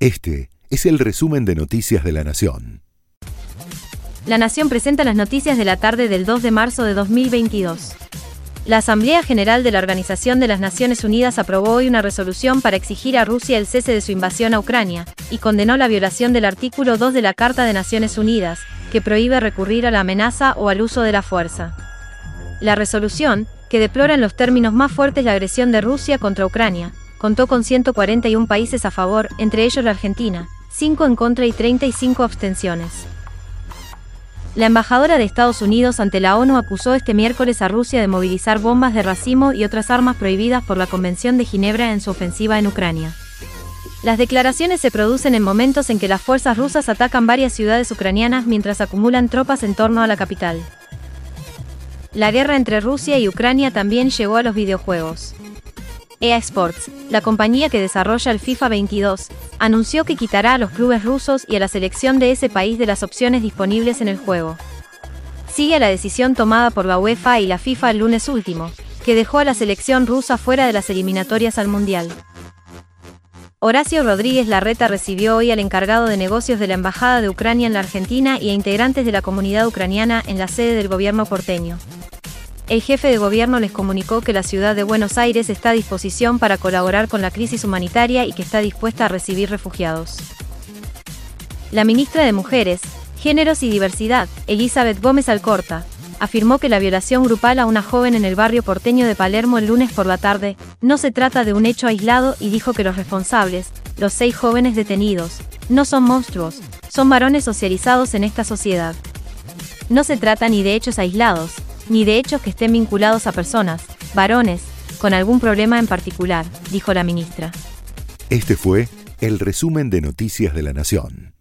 Este es el resumen de Noticias de la Nación. La Nación presenta las noticias de la tarde del 2 de marzo de 2022. La Asamblea General de la Organización de las Naciones Unidas aprobó hoy una resolución para exigir a Rusia el cese de su invasión a Ucrania, y condenó la violación del artículo 2 de la Carta de Naciones Unidas, que prohíbe recurrir a la amenaza o al uso de la fuerza. La resolución, que deplora en los términos más fuertes la agresión de Rusia contra Ucrania, contó con 141 países a favor, entre ellos la Argentina, 5 en contra y 35 abstenciones. La embajadora de Estados Unidos ante la ONU acusó este miércoles a Rusia de movilizar bombas de racimo y otras armas prohibidas por la Convención de Ginebra en su ofensiva en Ucrania. Las declaraciones se producen en momentos en que las fuerzas rusas atacan varias ciudades ucranianas mientras acumulan tropas en torno a la capital. La guerra entre Rusia y Ucrania también llegó a los videojuegos. EA Sports, la compañía que desarrolla el FIFA 22, anunció que quitará a los clubes rusos y a la selección de ese país de las opciones disponibles en el juego. Sigue la decisión tomada por la UEFA y la FIFA el lunes último, que dejó a la selección rusa fuera de las eliminatorias al Mundial. Horacio Rodríguez Larreta recibió hoy al encargado de negocios de la Embajada de Ucrania en la Argentina y a integrantes de la comunidad ucraniana en la sede del gobierno porteño el jefe de gobierno les comunicó que la ciudad de Buenos Aires está a disposición para colaborar con la crisis humanitaria y que está dispuesta a recibir refugiados. La ministra de Mujeres, Géneros y Diversidad, Elizabeth Gómez Alcorta, afirmó que la violación grupal a una joven en el barrio porteño de Palermo el lunes por la tarde no se trata de un hecho aislado y dijo que los responsables, los seis jóvenes detenidos, no son monstruos, son varones socializados en esta sociedad. No se trata ni de hechos aislados, ni de hechos que estén vinculados a personas, varones, con algún problema en particular, dijo la ministra. Este fue el resumen de Noticias de la Nación.